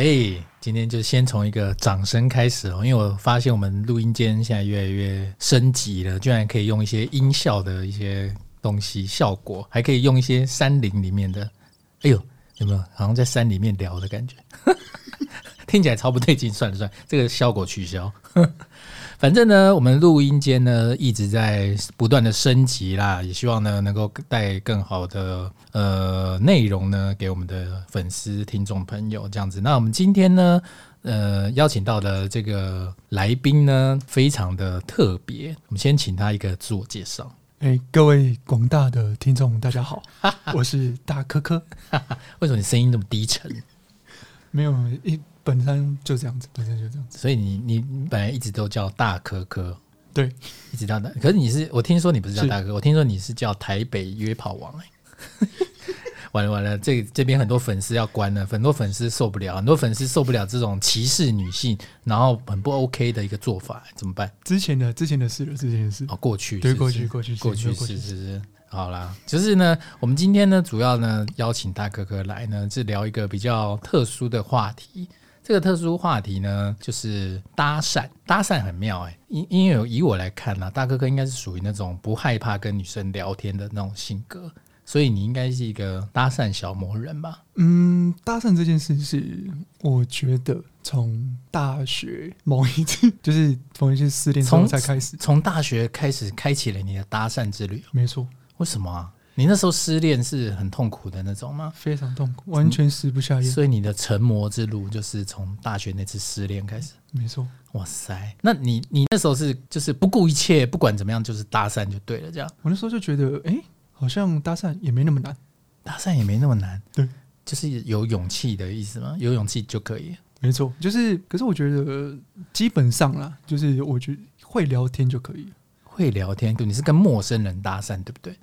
哎，今天就先从一个掌声开始哦，因为我发现我们录音间现在越来越升级了，居然可以用一些音效的一些东西效果，还可以用一些山林里面的，哎呦，有没有好像在山里面聊的感觉？听起来超不对劲，算了算了，这个效果取消。反正呢，我们录音间呢一直在不断的升级啦，也希望呢能够带更好的呃内容呢给我们的粉丝、听众朋友这样子。那我们今天呢，呃邀请到的这个来宾呢非常的特别，我们先请他一个自我介绍。哎，各位广大的听众，大家好，我是大科科。为什么你声音这么低沉？没有一。本身就这样子，本身就这样子，所以你你本来一直都叫大科科，对，一直到大。可是你是我听说你不是叫大科，我听说你是叫台北约跑王哎、欸。完了完了，这这边很多粉丝要关了，很多粉丝受不了，很多粉丝受不了这种歧视女性，然后很不 OK 的一个做法，怎么办？之前的之前的事了，之前的事哦，过去对，过去过去过去是是是。好啦，就是呢，我们今天呢，主要呢邀请大科科来呢，是聊一个比较特殊的话题。这个特殊话题呢，就是搭讪。搭讪很妙哎、欸，因因为以我来看呢、啊，大哥哥应该是属于那种不害怕跟女生聊天的那种性格，所以你应该是一个搭讪小魔人吧？嗯，搭讪这件事是我觉得从大学某一次，就是某一次失恋之后才开始，从大学开始开启了你的搭讪之旅。没错，为什么啊？你那时候失恋是很痛苦的那种吗？非常痛苦，完全食不下咽。所以你的成魔之路就是从大学那次失恋开始。没错。哇塞，那你你那时候是就是不顾一切，不管怎么样就是搭讪就对了，这样。我那时候就觉得，哎，好像搭讪也没那么难，搭讪也没那么难。对，就是有勇气的意思吗？有勇气就可以。没错，就是。可是我觉得基本上啦，就是我觉得会聊天就可以。会聊天，对，你是跟陌生人搭讪，对不对？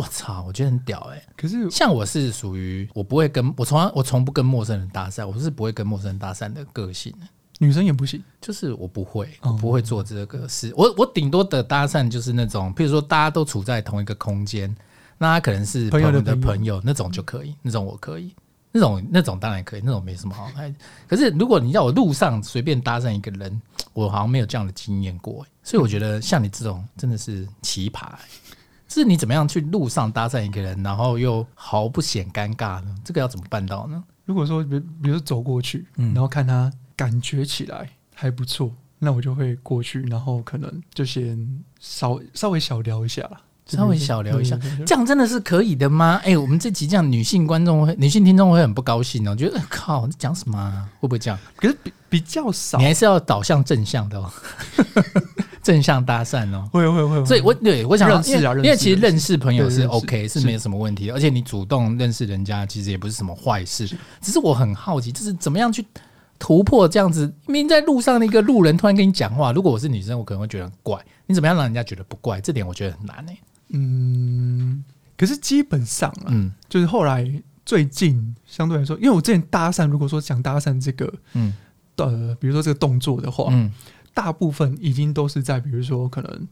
我操，我觉得很屌哎、欸！可是像我是属于我不会跟我从来我从不跟陌生人搭讪，我是不会跟陌生人搭讪的个性。女生也不行，就是我不会，我不会做这个事。我我顶多的搭讪就是那种，譬如说大家都处在同一个空间，那他可能是朋友的朋友那种就可以，那种我可以，那种那种当然可以，那种没什么好。可是如果你要我路上随便搭讪一个人，我好像没有这样的经验过。所以我觉得像你这种真的是奇葩。是你怎么样去路上搭讪一个人，然后又毫不显尴尬呢？这个要怎么办到呢？如果说，比比如说走过去，然后看他感觉起来还不错，那我就会过去，然后可能就先稍稍微小聊一下，稍微小聊一下，这样真的是可以的吗？哎、欸，我们这集这样，女性观众会、女性听众会很不高兴哦，觉得靠，你讲什么、啊？会不会这样？可是比比较少，你还是要导向正向的哦。正向搭讪哦，会会会，所以我对我想认识啊，因为其实认识朋友是 OK，是没有什么问题的，而且你主动认识人家其实也不是什么坏事，只是我很好奇，就是怎么样去突破这样子？明明在路上的一个路人突然跟你讲话，如果我是女生，我可能会觉得很怪。你怎么样让人家觉得不怪？这点我觉得很难呢。嗯，可是基本上啊，嗯，就是后来最近相对来说，因为我之前搭讪，如果说想搭讪这个，嗯，呃，比如说这个动作的话，嗯。大部分已经都是在，比如说可能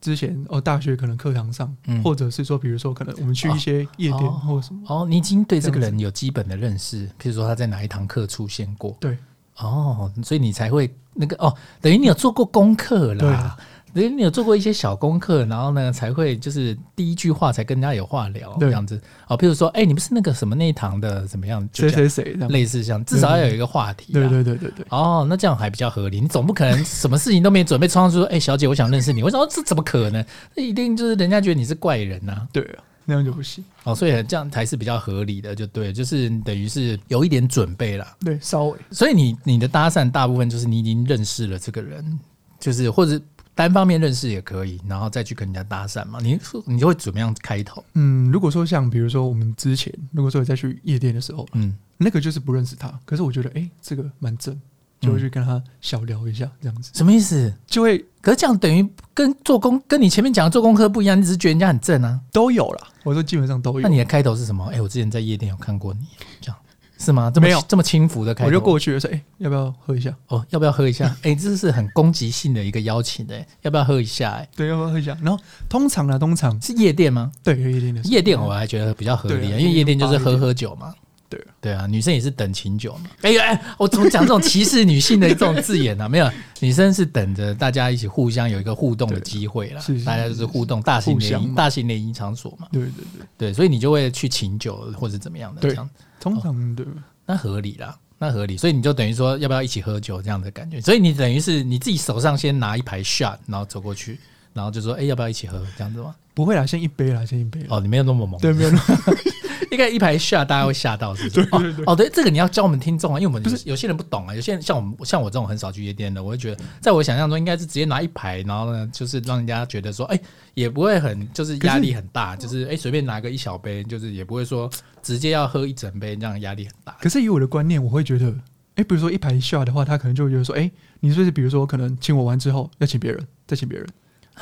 之前哦，大学可能课堂上，嗯、或者是说，比如说可能我们去一些夜店或者什么哦。哦，你已经对这个人有基本的认识，譬如说他在哪一堂课出现过，对，哦，所以你才会那个哦，等于你有做过功课啦。你你有做过一些小功课，然后呢，才会就是第一句话才跟人家有话聊这样子哦。譬如说，哎、欸，你不是那个什么那一堂的怎么样？谁谁谁？类似像至少要有一个话题。对对对对对。哦，那这样还比较合理。你总不可能什么事情都没准备，冲上去说，哎、欸，小姐，我想认识你。我想说，这怎么可能？那一定就是人家觉得你是怪人呐、啊。对啊，那样就不行。哦，所以这样才是比较合理的，就对，就是等于是有一点准备了。对，稍微。所以你你的搭讪大部分就是你已经认识了这个人，就是或者。单方面认识也可以，然后再去跟人家搭讪嘛？你说你就会怎么样开头？嗯，如果说像比如说我们之前，如果说再去夜店的时候，嗯，那个就是不认识他，可是我觉得哎、欸，这个蛮正，就会去跟他小聊一下，这样子。什么意思？就会，可是这样等于跟做功，跟你前面讲的做功课不一样，你只是觉得人家很正啊，都有啦。我说基本上都有。那你的开头是什么？哎、欸，我之前在夜店有看过你，这样。是吗？这么没有这么轻浮的开头，我就过去了说：“哎、欸，要不要喝一下？哦，要不要喝一下？哎、欸，这是很攻击性的一个邀请的，要不要喝一下？哎，对，要不要喝一下？然后通常呢，通常是夜店吗？对，夜店的夜店我还觉得比较合理啊，因为夜店就是喝喝酒嘛。对对啊，女生也是等琴酒嘛。哎呀哎，我怎么讲这种歧视女性的这种字眼呢、啊？没有，女生是等着大家一起互相有一个互动的机会啦。大家就是互动，大型联谊，大型联谊场所嘛。对对对对，所以你就会去请酒或者怎么样的这样。通常的、那合理啦。那合理，所以你就等于说要不要一起喝酒这样的感觉，所以你等于是你自己手上先拿一排 shot，然后走过去，然后就说哎、欸、要不要一起喝这样子吗？不会啦，先一杯啦，先一杯。哦，你没有那么猛，对，没有那么。应该一排 shot，大家会吓到是不是？对对对。哦，对，这个你要教我们听众啊，因为我们不是有些人不懂啊，有些人像我们像我这种很少去夜店的，我会觉得，在我想象中应该是直接拿一排，然后呢，就是让人家觉得说，哎、欸，也不会很就是压力很大，是就是哎随、欸、便拿个一小杯，就是也不会说直接要喝一整杯，这样压力很大。可是以我的观念，我会觉得。哎，比如说一排 shot 的话，他可能就会觉得说，哎，你是不是比如说可能请我完之后要请别人，再请别人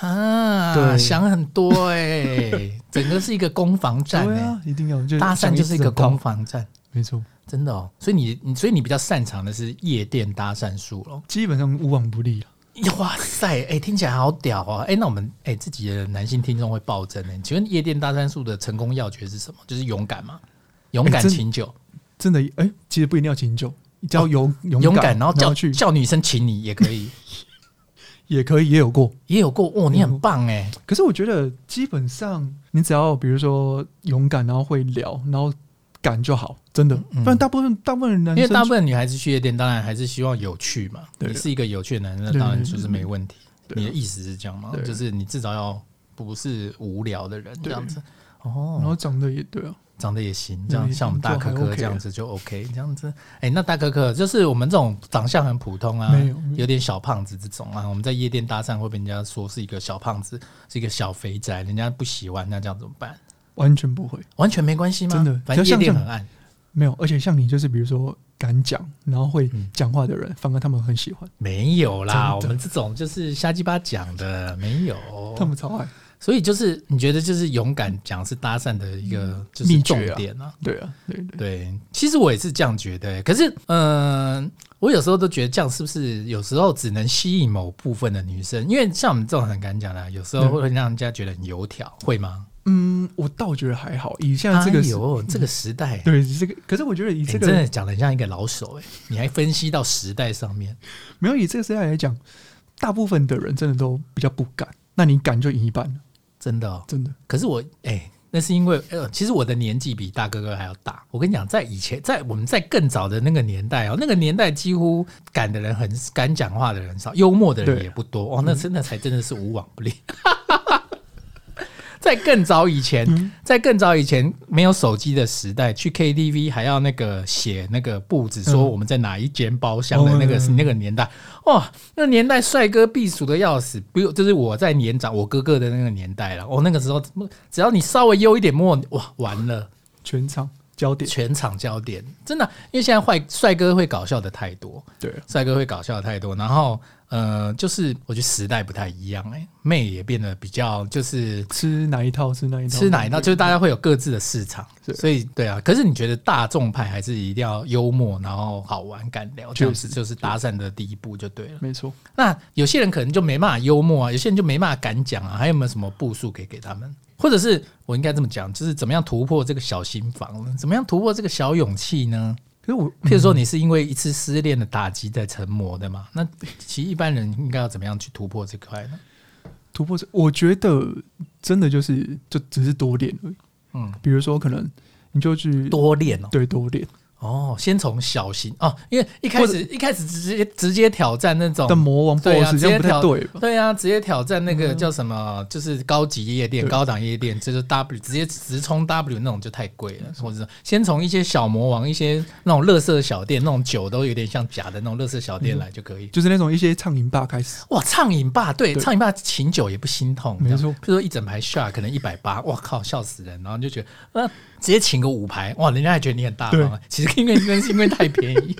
啊？对，想很多哎，整个是一个攻防战，对啊，一定要就搭讪就是一个攻防战，没错，真的哦。所以你你所以你比较擅长的是夜店搭讪术咯，基本上无往不利了。哇塞，哎，听起来好屌啊！哎，那我们哎自己的男性听众会暴增呢。请问夜店搭讪术的成功要诀是什么？就是勇敢吗？勇敢请酒，真的哎，其实不一定要请酒。你叫勇勇勇敢，然后叫去叫女生请你也可以，也可以，也有过，也有过。哦，你很棒哎！可是我觉得基本上你只要比如说勇敢，然后会聊，然后敢就好，真的。不然大部分大部分男生，因为大部分女孩子去夜店，当然还是希望有趣嘛。你是一个有趣的男生，那当然就是没问题。你的意思是这样吗？就是你至少要不是无聊的人这样子。哦，然后长得也对啊。长得也行，这样像我们大可可这样子就 OK，这样子。哎，那大可可就是我们这种长相很普通啊，有点小胖子这种啊，我们在夜店搭讪会被人家说是一个小胖子，是一个小肥宅，人家不喜欢，那这样怎么办？完全不会，完全没关系吗？真的，反正夜店很暗，没有。而且像你，就是比如说敢讲，然后会讲话的人，反而他们很喜欢。没有啦，我们这种就是瞎鸡巴讲的，没有，他们超爱。所以就是你觉得就是勇敢讲是搭讪的一个就是重点啊？对啊，对对对。其实我也是这样觉得，可是嗯、呃，我有时候都觉得这样是不是有时候只能吸引某部分的女生？因为像我们这种很敢讲的，有时候会让人家觉得很油条，会吗？嗯，我倒觉得还好。以现在这个有这个时代，对这个，可是我觉得以这个真的讲得像一个老手哎，你还分析到时代上面，没有以这个时代来讲，大部分的人真的都比较不敢，那你敢就赢一半了。真的、哦，真的。可是我，哎、欸，那是因为，呃，其实我的年纪比大哥哥还要大。我跟你讲，在以前，在我们在更早的那个年代哦，那个年代几乎敢的人很敢讲话的人少，幽默的人也不多。哦，那真的才真的是无往不利。在更早以前，在更早以前没有手机的时代，去 KTV 还要那个写那个簿子，说我们在哪一间包厢的那个是那个年代，哇，那个年代帅哥避暑的要死，不用，就是我在年长我哥哥的那个年代了。哦，那个时候只要你稍微优一点墨，哇，完了，全场焦点，全场焦点，真的，因为现在坏帅哥会搞笑的太多，对，帅哥会搞笑的太多，然后。呃，就是我觉得时代不太一样哎、欸，妹也变得比较就是吃哪一套吃哪一套，吃哪一套，就是大家会有各自的市场，所以对啊。可是你觉得大众派还是一定要幽默，然后好玩敢聊，这样子就是搭讪的第一步就对了。没错。那有些人可能就没办法幽默啊，有些人就没办法敢讲啊，还有没有什么步数可以给他们？或者是我应该这么讲，就是怎么样突破这个小心房呢？怎么样突破这个小勇气呢？可是我，譬如说，你是因为一次失恋的打击在成魔的嘛？那其实一般人应该要怎么样去突破这块呢？突破这，我觉得真的就是就只是多练而已。嗯，比如说，可能你就去多练哦，对，多练。哦，先从小型哦，因为一开始一开始直接直接挑战那种的魔王 boss，直接挑对对啊，直接挑战那个叫什么，就是高级夜店、高档夜店，就是 W 直接直冲 W 那种就太贵了，或者是先从一些小魔王、一些那种乐色小店，那种酒都有点像假的那种乐色小店来就可以，就是那种一些畅饮吧开始。哇，畅饮吧，对，畅饮吧请酒也不心痛，没错。比如说一整排 shot 可能一百八，哇靠，笑死人，然后就觉得啊。直接请个五排，哇！人家还觉得你很大方。其实因为因为是因为太便宜，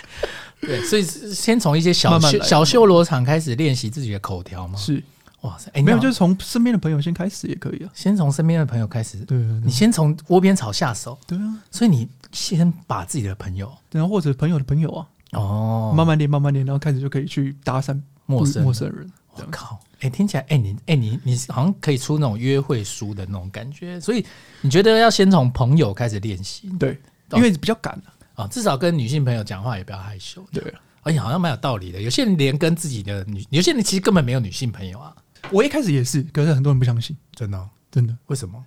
对，所以先从一些小修小修罗场开始练习自己的口条嘛。是，哇塞，哎，没有，就是从身边的朋友先开始也可以啊。先从身边的朋友开始，对，你先从窝边草下手。对啊，所以你先把自己的朋友，然后或者朋友的朋友啊，哦，慢慢练，慢慢练，然后开始就可以去搭讪陌生陌生人。我靠！哎、欸，听起来，哎、欸，你，哎、欸，你，你好像可以出那种约会书的那种感觉，所以你觉得要先从朋友开始练习？对，因为比较赶啊，至少跟女性朋友讲话也不要害羞。对，而且好像蛮有道理的。有些人连跟自己的女，有些人其实根本没有女性朋友啊。我一开始也是，可是很多人不相信，真的，真的。为什么？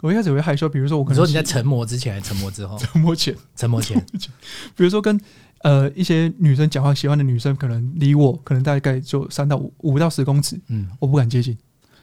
我一开始会害羞，比如说我可能说你在成魔之前还是成魔之后？成魔前，成魔前。比如说跟呃一些女生讲话，喜欢的女生可能离我可能大概就三到五五到十公尺，嗯，我不敢接近。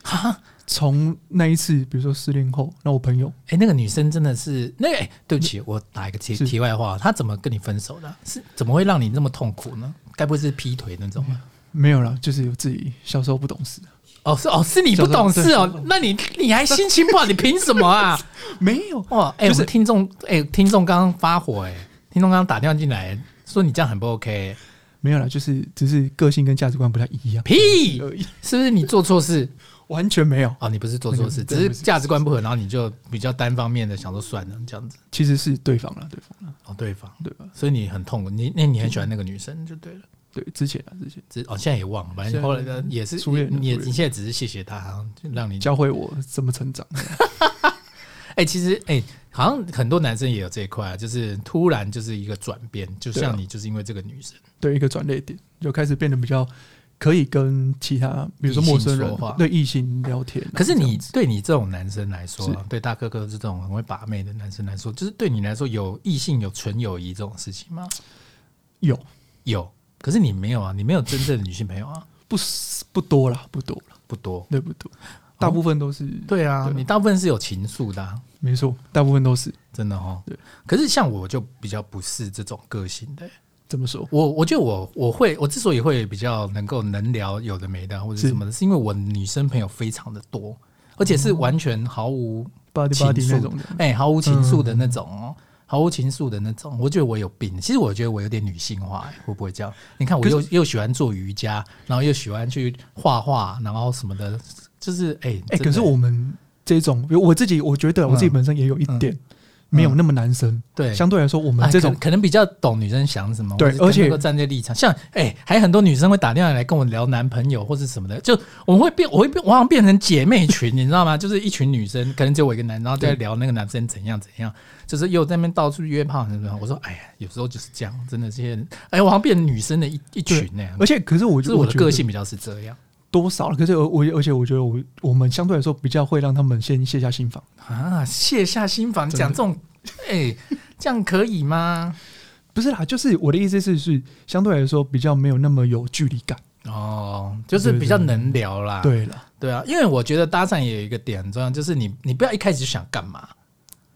哈，从那一次，比如说失恋后，那我朋友，哎、欸，那个女生真的是那个，哎、欸，对不起，我打一个题题外话，她怎么跟你分手的？是怎么会让你那么痛苦呢？该不会是劈腿那种吗？没有啦，就是有自己小时候不懂事。哦，是哦，是你不懂事哦，那你你还心情不好，你凭什么啊？没有哇，哎、欸，就是听众，哎、欸，听众刚刚发火、欸，哎，听众刚刚打电话进来说你这样很不 OK、欸。没有啦，就是只是个性跟价值观不太一样。屁，是不是你做错事？完全没有哦，你不是做错事，只是价值观不合，然后你就比较单方面的想说算了这样子。其实是对方了，对方了，哦，对方，对吧？所以你很痛苦，你那你很喜欢那个女生就对了。对，之前啊，之前，之哦，现在也忘了，反正后来呢也是，你也你现在只是谢谢他，让你教会我怎么成长。哎、欸，其实哎、欸，好像很多男生也有这一块啊，就是突然就是一个转变，就像你就是因为这个女生，对，对一个转捩点，就开始变得比较可以跟其他，比如说陌生人说话，对异性聊天。可是你对你这种男生来说，对大哥哥是这种很会把妹的男生来说，就是对你来说有异性有纯友谊这种事情吗？有。有。可是你没有啊，你没有真正的女性朋友啊，不不多了，不多了，不多，对不多，大部分都是、哦、对啊，对你大部分是有情愫的、啊，没错，大部分都是真的哈、哦。对，可是像我就比较不是这种个性的，怎么说？我我觉得我我会我之所以会比较能够能聊有的没的或者什么的，是，是因为我女生朋友非常的多，而且是完全毫无情愫那种的，哎、欸，毫无情愫的那种哦。嗯毫无情愫的那种，我觉得我有病。其实我觉得我有点女性化，会不会这样？你看，我又又喜欢做瑜伽，然后又喜欢去画画，然后什么的，就是哎哎、欸欸。可是我们这种，我自己我觉得我自己本身也有一点。没有那么男生，对，相对来说，我们这种可能比较懂女生想什么，对，而且站在立场，像哎，还有很多女生会打电话来跟我聊男朋友或是什么的，就我们会变，我会变，我好像变成姐妹群，你知道吗？就是一群女生，可能只有我一个男，然后在聊那个男生怎样怎样，就是又在那边到处约炮什么。我说，哎呀，有时候就是这样，真的这些人，哎，我好像变成女生的一一群那样。而且，可是我就是我的个性比较是这样。多少了？可是我我而且我觉得我我们相对来说比较会让他们先卸下心防啊，卸下心防，讲这种，哎、欸，这样可以吗？不是啦，就是我的意思是是相对来说比较没有那么有距离感哦，就是比较能聊啦。对了，对啊，因为我觉得搭讪也有一个点很重要，就是你你不要一开始就想干嘛。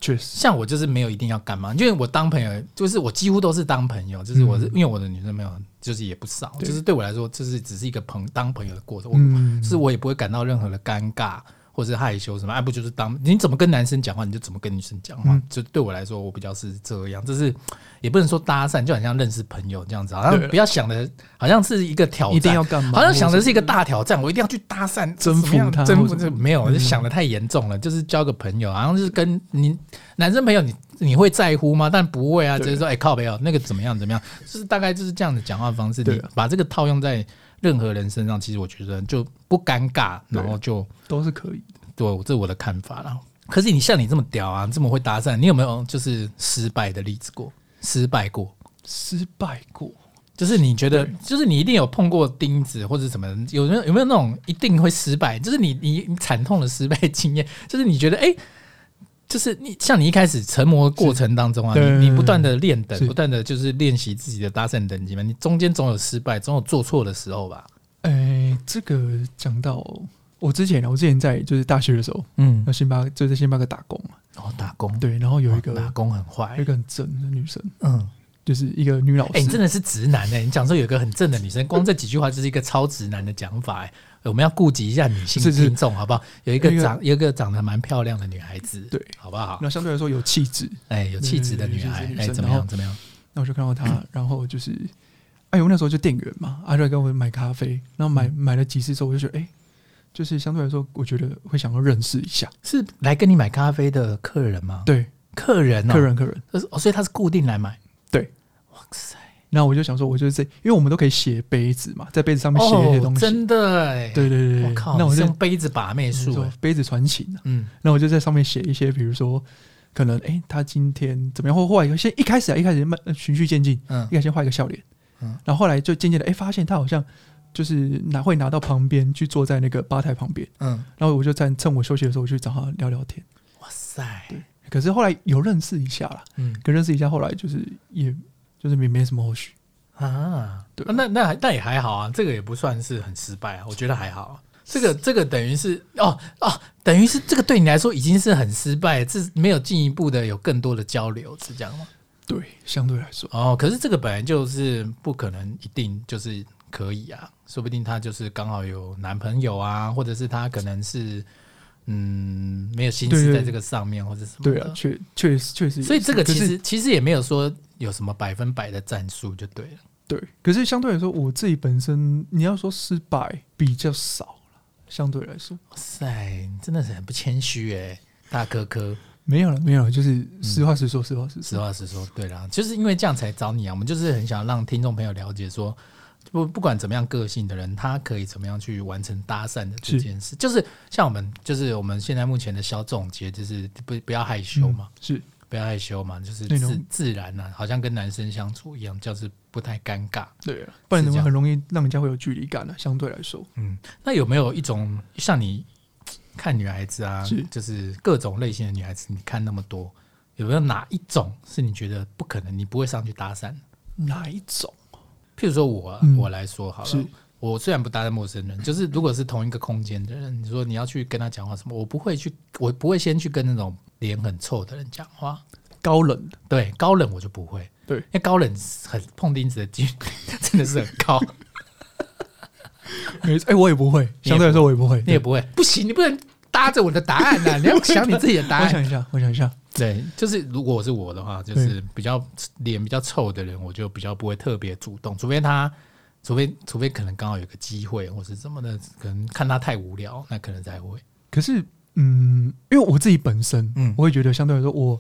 确实，像我就是没有一定要干嘛，因为我当朋友，就是我几乎都是当朋友，就是我是、嗯、因为我的女生朋友就是也不少，就是对我来说，就是只是一个朋当朋友的过程，嗯、是我也不会感到任何的尴尬。或是害羞什么？哎，不就是当你怎么跟男生讲话，你就怎么跟女生讲话。嗯、就对我来说，我比较是这样，就是也不能说搭讪，就好像认识朋友这样子。好像不要想的，好像是一个挑战，一定要干嘛？好像想的是一个大挑战，我一定要去搭讪，征服他，征服这没有，我就想的太严重了。嗯、就是交个朋友，好像就是跟你男生朋友你，你你会在乎吗？但不会啊，就是说，哎、欸，靠北哦，那个怎么样怎么样，就是大概就是这样的讲话方式。你把这个套用在任何人身上，其实我觉得就不尴尬，然后就都是可以。对，这是我的看法啦。可是你像你这么屌啊，这么会搭讪，你有没有就是失败的例子过？失败过？失败过？就是你觉得，就是你一定有碰过钉子或者什么？有没有有没有那种一定会失败？就是你你你惨痛的失败经验？就是你觉得，哎，就是你像你一开始成魔过程当中啊，你你不断的练等，不断的就是练习自己的搭讪等级嘛，你中间总有失败，总有做错的时候吧？哎，这个讲到。我之前，我之前在就是大学的时候，嗯，在星巴克就在星巴克打工嘛。哦，打工对，然后有一个打工很坏，有一个很正的女生，嗯，就是一个女老师。哎、欸，你真的是直男哎、欸！你讲说有一个很正的女生，光这几句话就是一个超直男的讲法哎、欸。我们要顾及一下女性听众好不好？有一个长，有一个长得蛮漂亮的女孩子，对，好不好？那相对来说有气质，哎，有气质的女孩，哎，怎么样？怎么样？那我就看到她，然后就是，哎，我那时候就店员嘛，阿、啊、瑞跟我买咖啡，然后买、嗯、买了几次之后，我就觉得，哎。就是相对来说，我觉得会想要认识一下，是来跟你买咖啡的客人吗？对，客人、哦，客人，客人，哦，所以他是固定来买。那我就想说，我就是这，因为我们都可以写杯子嘛，在杯子上面写一些东西，哦、真的哎，对对对，我靠！那我就用杯子把妹术，杯子传情、啊、嗯，那我就在上面写一些，比如说。可能哎，他今天怎么样？或后来先一开始啊，一开始慢循序渐进，嗯，一开始先画一个笑脸，嗯，然后后来就渐渐的哎，发现他好像就是拿会拿到旁边去坐在那个吧台旁边，嗯，然后我就在趁我休息的时候，我去找他聊聊天。哇塞，对，可是后来有认识一下了，嗯，可认识一下，后来就是也就是没没什么后续啊，对，那那那也还好啊，这个也不算是很失败啊，我觉得还好啊。这个这个等于是哦哦，等于是这个对你来说已经是很失败，这没有进一步的有更多的交流，是这样吗？对，相对来说哦，可是这个本来就是不可能一定就是可以啊，说不定他就是刚好有男朋友啊，或者是他可能是嗯没有心思在这个上面，或者什么对啊，确确实确实，所以这个其实其实也没有说有什么百分百的战术就对了，对。可是相对来说，我自己本身你要说失败比较少。相对来说，哇塞，真的是很不谦虚哎，大哥哥，没有了，没有了，就是实话实说，实话实说，实话实说。对啦，就是因为这样才找你啊，我们就是很想让听众朋友了解说，不不管怎么样个性的人，他可以怎么样去完成搭讪的这件事，是就是像我们，就是我们现在目前的小总结，就是不不要害羞嘛，嗯、是。不要害羞嘛，就是自自然呐、啊，好像跟男生相处一样，就是不太尴尬。对，啊不然的话很容易让人家会有距离感的、啊。相对来说，嗯，那有没有一种像你看女孩子啊，是就是各种类型的女孩子，你看那么多，有没有哪一种是你觉得不可能，你不会上去搭讪？哪一种？譬如说我、我来说好了，我虽然不搭讪陌生人，就是如果是同一个空间的人，你说你要去跟他讲话什么，我不会去，我不会先去跟那种。脸很臭的人讲话，高冷的，对，高冷我就不会，对，因为高冷很碰钉子的几率 真的是很高。没，哎，我也不会，相对来说我也不会，你也不会，不行，你不能搭着我的答案呐，你要想你自己的答案。我想一下，我想一下，对，就是如果是我的话，就是比较脸比较臭的人，我就比较不会特别主动，除非他，除非除非可能刚好有个机会或是这么的，可能看他太无聊，那可能才会。可是。嗯，因为我自己本身，嗯，我会觉得相对来说，我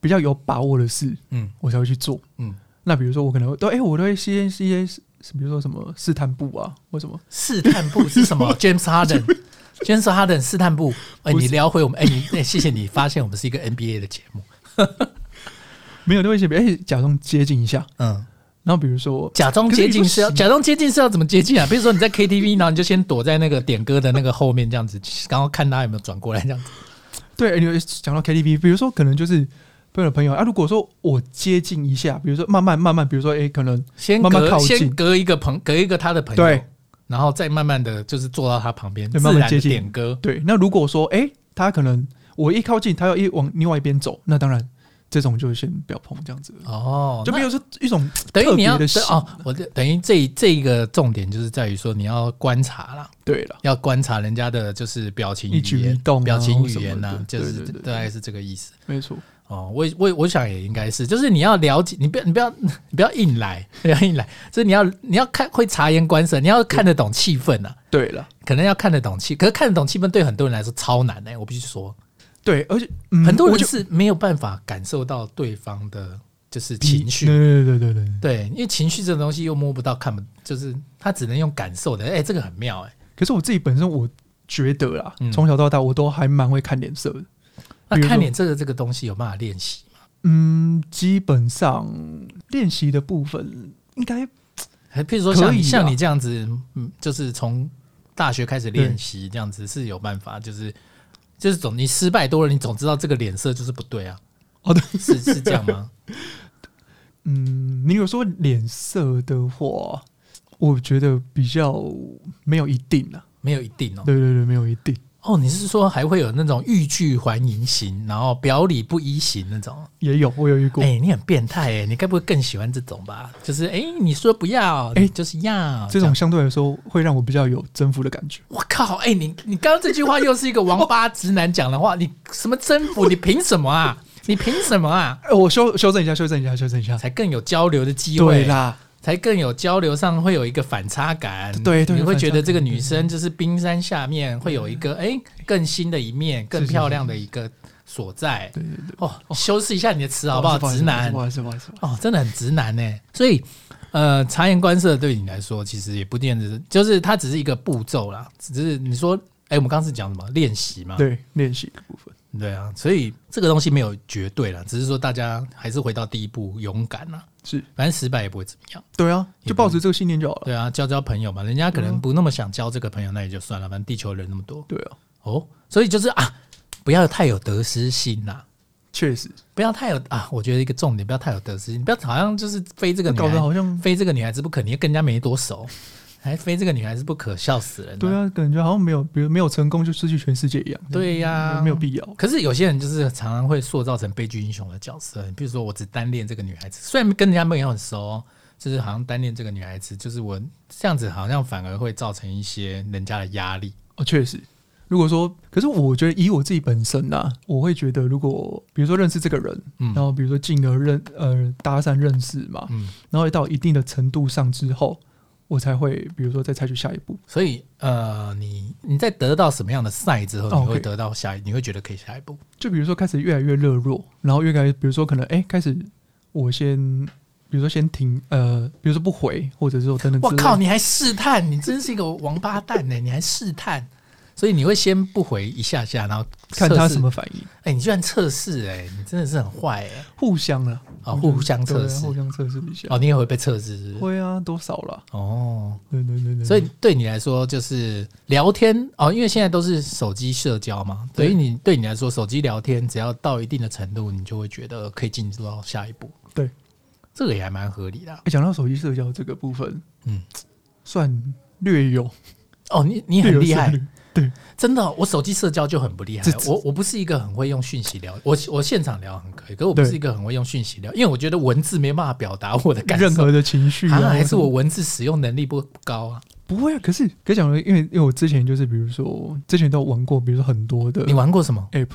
比较有把握的事，嗯，我才会去做，嗯。那比如说，我可能都，哎、欸，我都会先一些，比如说什么试探步啊，或什么试探步是什么？James Harden，James Harden 试探步。哎，你聊回我们，哎，你，哎，谢谢你发现我们是一个 NBA 的节目，没有那么一些，哎，假装接近一下，嗯。然后比如说，假装接近是要假装接近是要怎么接近啊？比如说你在 KTV，然后你就先躲在那个点歌的那个后面这样子，然后看他有没有转过来这样子。对，你讲到 KTV，比如说可能就是朋友的朋友啊。如果说我接近一下，比如说慢慢慢慢，比如说哎，可能先慢慢靠近，先隔一个朋，隔一个他的朋友，对，然后再慢慢的就是坐到他旁边，慢慢接近点歌。对，那如果说哎，他可能我一靠近，他要一往另外一边走，那当然。这种就先不要碰，这样子哦，就比如说一种等于你要哦，我等于这这一个重点就是在于说你要观察啦，对了，要观察人家的就是表情、一举一动、表情语言呐，就是大概是这个意思，没错。哦，我我我想也应该是，就是你要了解，你不要你不要你不要硬来，不要硬来，就是你要你要看会察言观色，你要看得懂气氛呐。对了，可能要看得懂气，可是看得懂气氛对很多人来说超难呢，我必须说。对，而且、嗯、很多人是没有办法感受到对方的，就是情绪。对对对对对对，因为情绪这种东西又摸不到、看不，就是他只能用感受的。哎、欸，这个很妙哎、欸。可是我自己本身我觉得啦，从、嗯、小到大我都还蛮会看脸色的。那看脸这个这个东西有办法练习吗？嗯，基本上练习的部分应该，譬如说像你像你这样子，嗯，就是从大学开始练习这样子是有办法，就是。就是总你失败多了，你总知道这个脸色就是不对啊。哦，对，是是这样吗？嗯，你有说脸色的话，我觉得比较没有一定啊，没有一定哦。对对对，没有一定。哦，你是说还会有那种欲拒还迎型，然后表里不一型那种？也有，我有遇过。哎、欸，你很变态哎，你该不会更喜欢这种吧？就是哎、欸，你说不要，哎、欸，就是要这种相对来说会让我比较有征服的感觉。我靠，哎、欸，你你刚刚这句话又是一个王八直男讲的话，你什么征服？你凭什么啊？你凭什么啊？我修修正一下，修正一下，修正一下，才更有交流的机会对啦。才更有交流上会有一个反差感，对，对，你会觉得这个女生就是冰山下面会有一个哎更新的一面，更漂亮的一个所在。对对对，哦，修饰一下你的词好不好？直男，不好意思，不好意思，哦，真的很直男呢。所以，呃，察言观色对你来说其实也不见得，就是它只是一个步骤啦。只是你说，哎，我们刚刚是讲什么练习嘛？对，练习的部分。对啊，所以这个东西没有绝对了，只是说大家还是回到第一步，勇敢呐。是，反正失败也不会怎么样。对啊，就抱着这个信念就好了。对啊，交交朋友嘛，人家可能不那么想交这个朋友，那也就算了。反正地球人那么多。对啊。哦，所以就是啊，不要太有得失心呐。确实，不要太有啊，我觉得一个重点，不要太有得失心，不要好像就是非这个女孩，搞得好像非这个女孩子不可，你跟人家没多熟。还非这个女孩子不可，笑死人。对啊，感觉好像没有，比如没有成功就失去全世界一样。对呀、啊，没有必要。可是有些人就是常常会塑造成悲剧英雄的角色。比如说，我只单恋这个女孩子，虽然跟人家没有很熟，就是好像单恋这个女孩子，就是我这样子好像反而会造成一些人家的压力。哦，确实。如果说，可是我觉得以我自己本身呐、啊，我会觉得，如果比如说认识这个人，嗯、然后比如说进而认呃搭讪认识嘛，嗯、然后到一定的程度上之后。我才会，比如说再采取下一步。所以，呃，你你在得到什么样的赛之后，你会得到下一，你会觉得可以下一步。就比如说开始越来越热络，然后越来越，比如说可能，哎，开始我先，比如说先停，呃，比如说不回，或者是说等等。我靠，你还试探？你真是一个王八蛋呢！你还试探？所以你会先不回一下下，然后看他什么反应。哎、欸，你居然测试？哎，你真的是很坏哎、欸！互相了啊，互相测试，互相测试一下。哦，你也会被测试是不是？会啊，多少了？哦，对对对对。所以对你来说，就是聊天哦，因为现在都是手机社交嘛，所以你对你来说，手机聊天只要到一定的程度，你就会觉得可以进入到下一步。对，这个也还蛮合理的。哎，讲到手机社交这个部分，嗯，算略有哦，你你很厉害。对，真的，我手机社交就很不厉害。我我不是一个很会用讯息聊，我我现场聊很可以，可是我不是一个很会用讯息聊，因为我觉得文字没办法表达我的感受，任何的情绪啊，还是我文字使用能力不高啊？不会啊，可是可以讲，因为因为我之前就是比如说之前都玩过，比如说很多的，你玩过什么 app？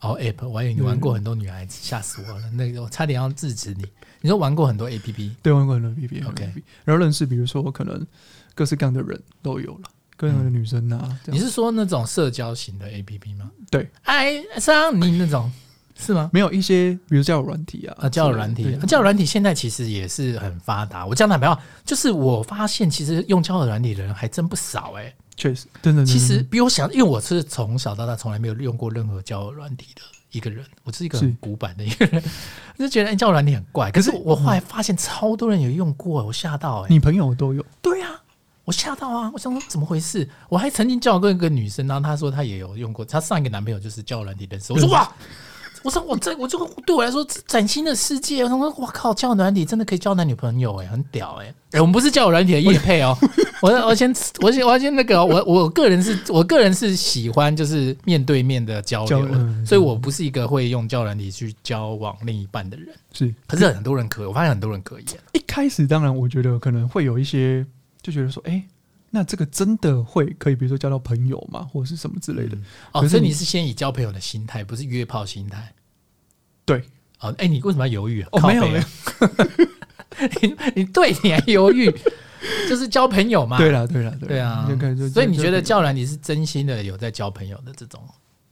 哦，app，我还以为你玩过很多女孩子，吓死我了，那个我差点要制止你。你说玩过很多 app？对，玩过很多 app，OK，Okay 然后认识比如说我可能各式各样的人都有了。各样的女生呐、啊，嗯、你是说那种社交型的 A P P 吗？对，爱上你那种是吗？没有一些，比如交友软体啊，啊，交友软体，啊、交友软体现在其实也是很发达。我讲坦白话，就是我发现其实用交友软体的人还真不少哎、欸，确实，真的，其实比我想，因为我是从小到大从来没有用过任何交友软体的一个人，我是一个很古板的一个人，是 就觉得、欸、交友软体很怪。可是我后来发现超多人有用过，我吓到哎、欸，你朋友都有？对呀、啊。我吓到啊！我想说怎么回事？我还曾经交过一个女生，然后她说她也有用过，她上一个男朋友就是交友软体认识。我说哇，我说我这我这个对我来说崭新的世界。我说哇靠，交友软体真的可以交男女朋友哎，很屌哎！哎，我们不是交友软体的业配哦。我我先我先我先那个我我个人是我个人是喜欢就是面对面的交流，所以我不是一个会用交友软体去交往另一半的人。是，可是很多人可以，我发现很多人可以。一开始当然我觉得可能会有一些。就觉得说，哎、欸，那这个真的会可以，比如说交到朋友嘛，或者是什么之类的。哦，所以你是先以交朋友的心态，不是约炮心态。对。哦，哎、欸，你为什么要犹豫啊？哦，没有，没有。你 你对你还犹豫，就是交朋友嘛。对了，对了，对啊。所以你觉得教然你是真心的有在交朋友的这种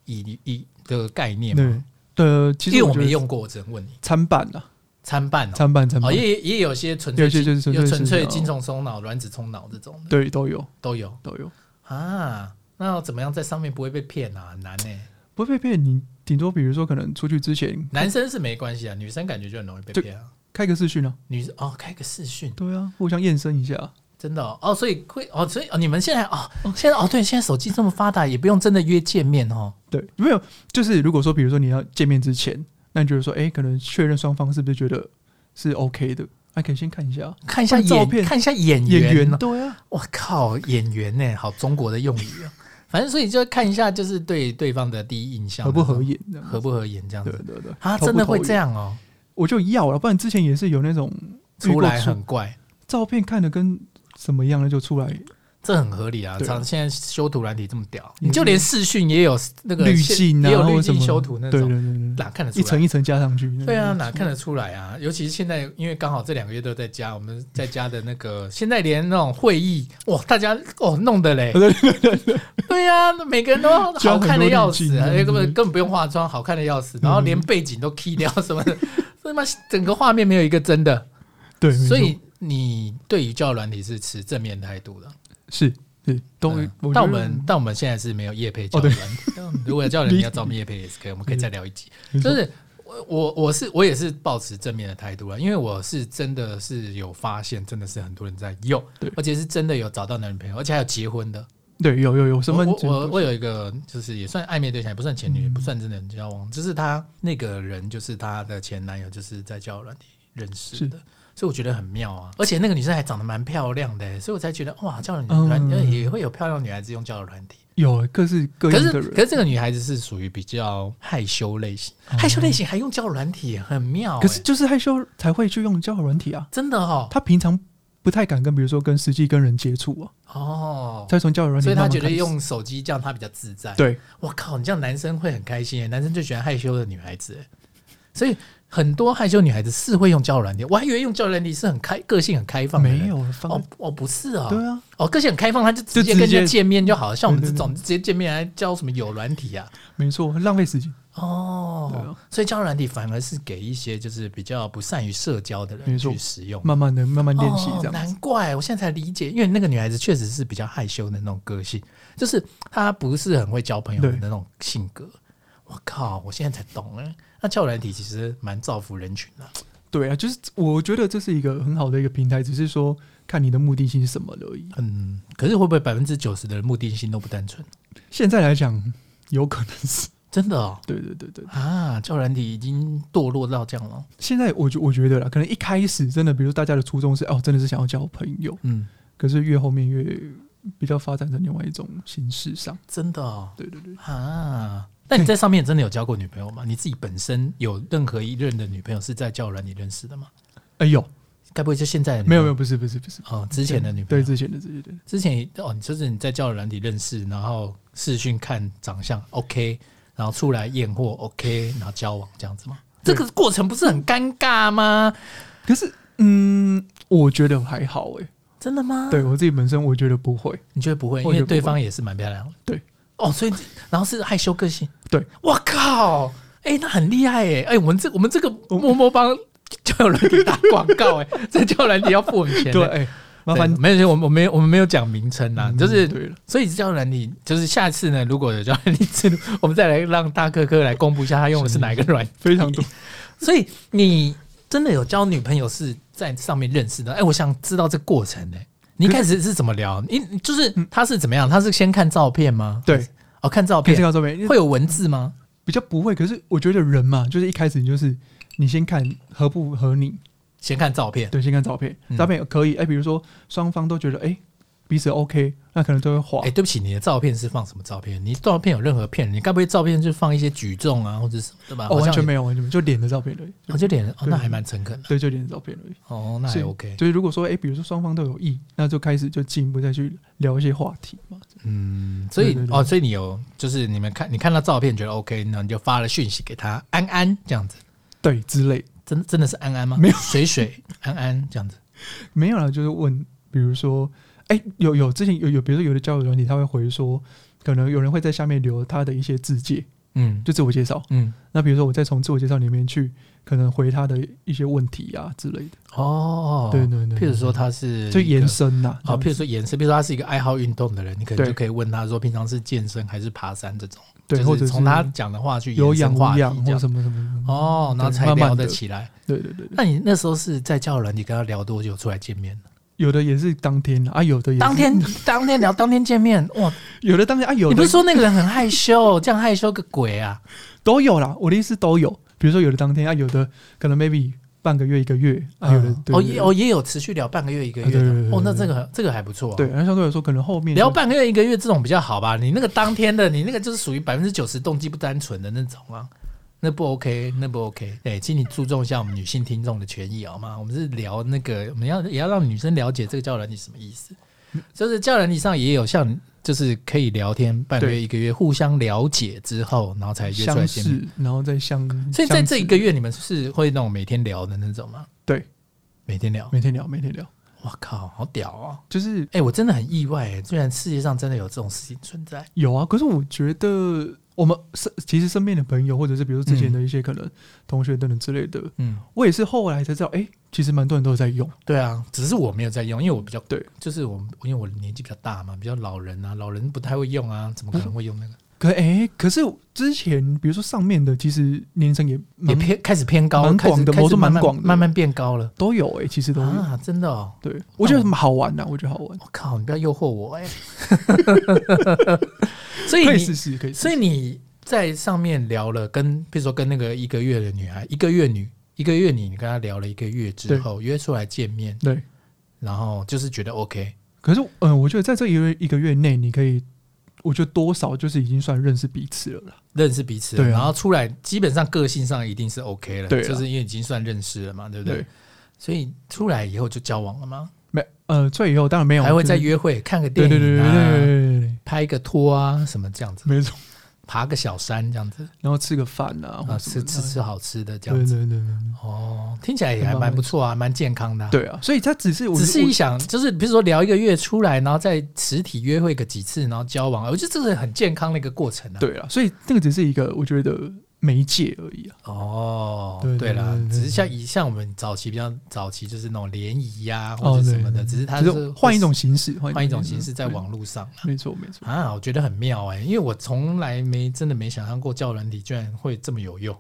以以的概念吗？对，呃，其实因为我没用过，我只能问你。参半啊。参半，参半，参半，也也有些纯粹，有纯粹精虫松脑、卵子冲脑这种的，对，都有，都有，都有啊。那要怎么样在上面不会被骗啊？很难呢，不会被骗。你顶多比如说，可能出去之前，男生是没关系啊，女生感觉就很容易被骗啊。开个视讯啊，女生哦，开个视讯，对啊，互相验身一下，真的哦。所以会哦，所以哦，你们现在哦，现在哦，对，现在手机这么发达，也不用真的约见面哦。对，没有，就是如果说，比如说你要见面之前。那你觉得说，哎、欸，可能确认双方是不是觉得是 OK 的？还可以先看一下，看一下照片，看一下演员。演员对啊，我靠，演员呢？好中国的用语啊。反正所以就看一下，就是对对方的第一印象合不合眼，合不合眼这样子。对对对，啊，真的会这样哦？我就要了，不然之前也是有那种出来很怪，照片看的跟什么样的就出来。这很合理啊！常现在修图软体这么屌，你就连视讯也有那个滤镜啊，也有滤镜修图那种，哪看得出来？一层一层加上去。对啊，哪看得出来啊？尤其是现在，因为刚好这两个月都在家，我们在家的那个，现在连那种会议，哇，大家哦弄的嘞，对呀，每个人都好看的要死，根本根本不用化妆，好看的要死，然后连背景都 key 掉什么的，他妈整个画面没有一个真的。对，所以你对于交友软体是持正面态度的。是是，都、嗯、但我们但我们现在是没有业配交友软体。哦、如果要交友软体要找我们业配也是可以，我们可以再聊一集。就是我我我是我也是抱持正面的态度了，因为我是真的是有发现，真的是很多人在用，对，而且是真的有找到男女朋友，而且还有结婚的。对，有有有什么？我我，我有一个，就是也算暧昧对象，也不算前女友，也不算真的交往，就、嗯、是他那个人，就是他的前男友，就是在交友软体认识的。所以我觉得很妙啊，而且那个女生还长得蛮漂亮的，所以我才觉得哇，交友软体也会有漂亮女孩子用交友软体，有各式各样的人。可是可是这个女孩子是属于比较害羞类型，害羞类型还用交友软体，很妙。可是就是害羞才会去用交友软体啊，真的哦。她平常不太敢跟，比如说跟实际跟人接触啊。哦，再从交友软体，所以她觉得用手机这样她比较自在。对，我靠，你这样男生会很开心，男生最喜欢害羞的女孩子，所以。很多害羞女孩子是会用交友软体，我还以为用交友软体是很开个性很开放的。没有哦哦，不是啊，对啊，哦个性很开放，他就直接跟人家见面就好了。像我们这种直接见面还交什么友软体啊？没错，浪费时间哦。啊、所以交友软体反而是给一些就是比较不善于社交的人去使用，慢慢的慢慢练习这样、哦。难怪我现在才理解，因为那个女孩子确实是比较害羞的那种个性，就是她不是很会交朋友的那种性格。我靠，我现在才懂哎。那交友软体其实蛮造福人群的，对啊，就是我觉得这是一个很好的一个平台，只是说看你的目的性是什么而已。嗯，可是会不会百分之九十的人目的性都不单纯？现在来讲，有可能是真的哦。对对对对啊，交友软体已经堕落到这样了。现在我觉我觉得啦，可能一开始真的，比如大家的初衷是哦，真的是想要交朋友，嗯，可是越后面越比较发展成另外一种形式上，真的哦。对对对啊。那你在上面真的有交过女朋友吗？你自己本身有任何一任的女朋友是在交友软体认识的吗？哎呦，该不会就现在的？没有没有，不是不是不是哦，之前的女朋友对之前的之前的之前哦，就是你在交友软体认识，然后视讯看长相 OK，然后出来验货 OK，然后交往这样子吗？这个过程不是很尴尬吗？可是嗯，我觉得还好哎，真的吗？对我自己本身我觉得不会，你觉得不会？因为对方也是蛮漂亮的，对。哦，所以然后是害羞个性，对，我靠，哎、欸，那很厉害哎，哎、欸，我们这我们这个默默帮交友软体打广告哎，这交友软体要付我们钱，对，哎、欸，麻烦没有，我们我没有我们没有讲名称呐，就是对了，所以交友软体就是下次呢，如果有交友软体，我们再来让大哥哥来公布一下他用的是哪一个软体，非常多，所以你真的有交女朋友是在上面认识的？哎、欸，我想知道这过程呢。你一开始是怎么聊？你就是他是怎么样？他是先看照片吗？对，哦，看照片，先看照片，会有文字吗？比较不会。可是我觉得人嘛，就是一开始你就是你先看合不合你，先看照片。对，先看照片，照片可以。哎，比如说双方都觉得哎。彼此 OK，那可能都会滑。哎、欸，对不起，你的照片是放什么照片？你照片有任何骗人？你该不会照片就放一些举重啊，或者什么对吧？哦，完全没有，完全没有，就脸的照片而已。哦，就脸，哦，那还蛮诚恳的。对，就脸的照片而已。哦，那还 OK。所以如果说，哎、欸，比如说双方都有意，那就开始就进一步再去聊一些话题嘛。嗯，所以哦，所以你有就是你们看，你看到照片觉得 OK，那你就发了讯息给他，安安这样子，对，之类，真真的是安安吗？没有，水水安安这样子，没有了，就是问，比如说。哎、欸，有有之前有有，比如说有的交友软体，他会回说，可能有人会在下面留他的一些自介，嗯，就自我介绍，嗯，那比如说我再从自我介绍里面去，可能回他的一些问题啊之类的。哦，对对对，譬如说他是就延伸呐，好，譬如说延伸，譬如说他是一个爱好运动的人，你可能就可以问他说，平常是健身还是爬山这种，对，或者从他讲的话去有氧无氧或什么什么，哦，然后才聊得起来。对对对，那你那时候是在交友软体跟他聊多久出来见面的？有的也是当天啊，有的也是当天 当天聊，当天见面哇！有的当天啊，有的你不是说那个人很害羞，这样害羞个鬼啊？都有啦，我的意思都有。比如说有的当天啊，有的可能 maybe 半个月一个月啊，有的哦也哦也有持续聊半个月一个月的哦，那这个这个还不错。对，那相对来说可能后面聊半个月一个月这种比较好吧？你那个当天的，你那个就是属于百分之九十动机不单纯的那种啊。那不 OK，那不 OK。哎，请你注重一下我们女性听众的权益好吗？我们是聊那个，我们要也要让女生了解这个交友软体什么意思。就是交友软体上也有像，就是可以聊天半个月一个月，互相了解之后，然后才约出来见面，然后再相。所以在这一个月，你们是会那种每天聊的那种吗？对，每天聊，每天聊，每天聊。哇靠，好屌啊！就是，哎，我真的很意外，哎，居然世界上真的有这种事情存在。有啊，可是我觉得。我们身其实身边的朋友，或者是比如说之前的一些可能同学等等之类的，嗯，我也是后来才知道，哎、欸，其实蛮多人都在用。对啊，只是我没有在用，因为我比较对，就是我因为我年纪比较大嘛，比较老人啊，老人不太会用啊，怎么可能会用那个？嗯、可哎、欸，可是之前比如说上面的，其实年龄层也也偏开始偏高，蛮广的，我说蛮广的，慢慢变高了，都有哎、欸，其实都有啊，真的哦。对，我觉得好玩呐，我觉得好玩。我靠，你不要诱惑我哎、欸。所以你可以试试，可以试试。所以你在上面聊了，跟比如说跟那个一个月的女孩，一个月女，一个月你，你跟她聊了一个月之后，约出来见面，对，然后就是觉得 OK。可是，嗯、呃，我觉得在这一个月一个月内，你可以，我觉得多少就是已经算认识彼此了啦，认识彼此，对、啊，然后出来基本上个性上一定是 OK 了，对，就是因为已经算认识了嘛，对不对？对，所以出来以后就交往了吗？没，呃，出来以后当然没有，还会再约会，看个电影啊，对对对对对对对，拍个拖啊，什么这样子，没错。爬个小山这样子，然后吃个饭啊，啊，吃吃吃好吃的这样子，对对对对，哦，听起来也还蛮不错啊，蛮健康的。对啊，所以他只是只是一想，就是比如说聊一个月出来，然后再实体约会个几次，然后交往，我觉得这是很健康的一个过程啊。对啊，所以这个只是一个，我觉得。媒介而已啊！哦，对了，只是像以像我们早期比较早期，就是那种联谊呀或者什么的，哦、只是它是换一种形式，换一种形式在网络上。没错，没错啊，我觉得很妙哎、欸，因为我从来没真的没想象过交友软体居然会这么有用，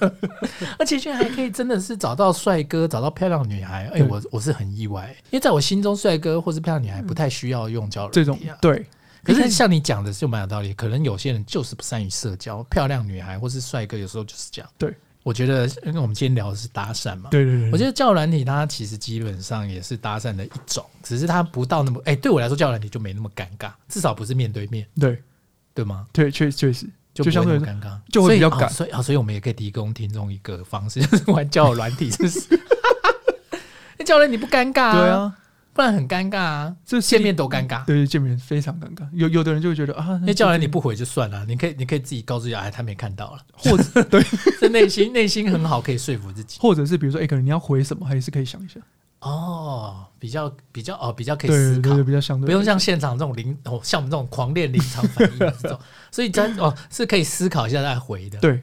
而且居然还可以真的是找到帅哥，找到漂亮女孩。哎、欸，我我是很意外、欸，因为在我心中，帅哥或是漂亮女孩不太需要用交友软体、啊、这种对。可是像你讲的就蛮有道理，可能有些人就是不善于社交，漂亮女孩或是帅哥有时候就是这样。对，我觉得因为我们今天聊的是搭讪嘛，对对对，我觉得交友软体它其实基本上也是搭讪的一种，只是它不到那么哎、欸，对我来说交友软体就没那么尴尬，至少不是面对面，对。对吗？对，确确实。就相对尴尬，就会比较尴，所以啊，所以我们也可以提供听众一个方式，就是玩交友软体，就是？交友软体不尴尬、啊，对啊。不然很尴尬啊！这见面多尴尬，对，见面非常尴尬。有有的人就会觉得啊，那叫人你不回就算了，你可以你可以自己告诉他，哎，他没看到了，或者对，这内心内心很好，可以说服自己。或者是比如说，哎，可能你要回什么，还是可以想一下。哦，比较比较哦，比较可以思考，对对对，比较相对，不用像现场这种临哦，像我们这种狂练临场反应这种，所以真哦是可以思考一下再回的。对。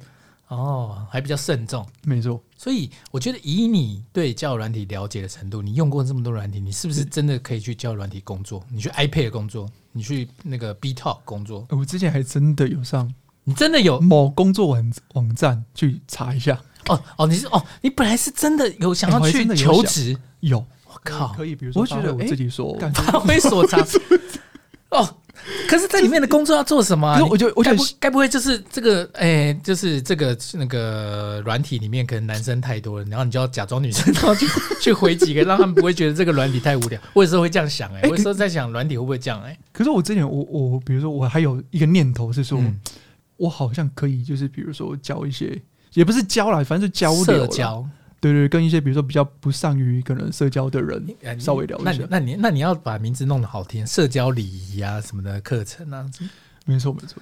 哦，还比较慎重，没错。所以我觉得，以你对交友软体了解的程度，你用过这么多软体，你是不是真的可以去交友软体工作？你去 iPad 工作，你去那个 B Talk 工作？我之前还真的有上，你真的有某工作网网站去查一下。哦哦，你是哦，你本来是真的有想要去求职？有，我靠，可以，比如说，我觉得我自己说，发挥 所长。哦。可是，在里面的工作要做什么、我就我就该不会就是这个？哎、就是这个那个软体里面可能男生太多了，然后你就要假装女生，然后去去回几个，让他们不会觉得这个软体太无聊。我有时候会这样想、欸，哎，我有时候在想软体会不会这样、欸？哎，可是我之前我我比如说我还有一个念头是说，我好像可以就是比如说教一些，也不是教啦，反正就交流交。对对，跟一些比如说比较不善于可能社交的人稍微聊一下。那那你那你要把名字弄得好听，社交礼仪啊什么的课程啊。没错没错。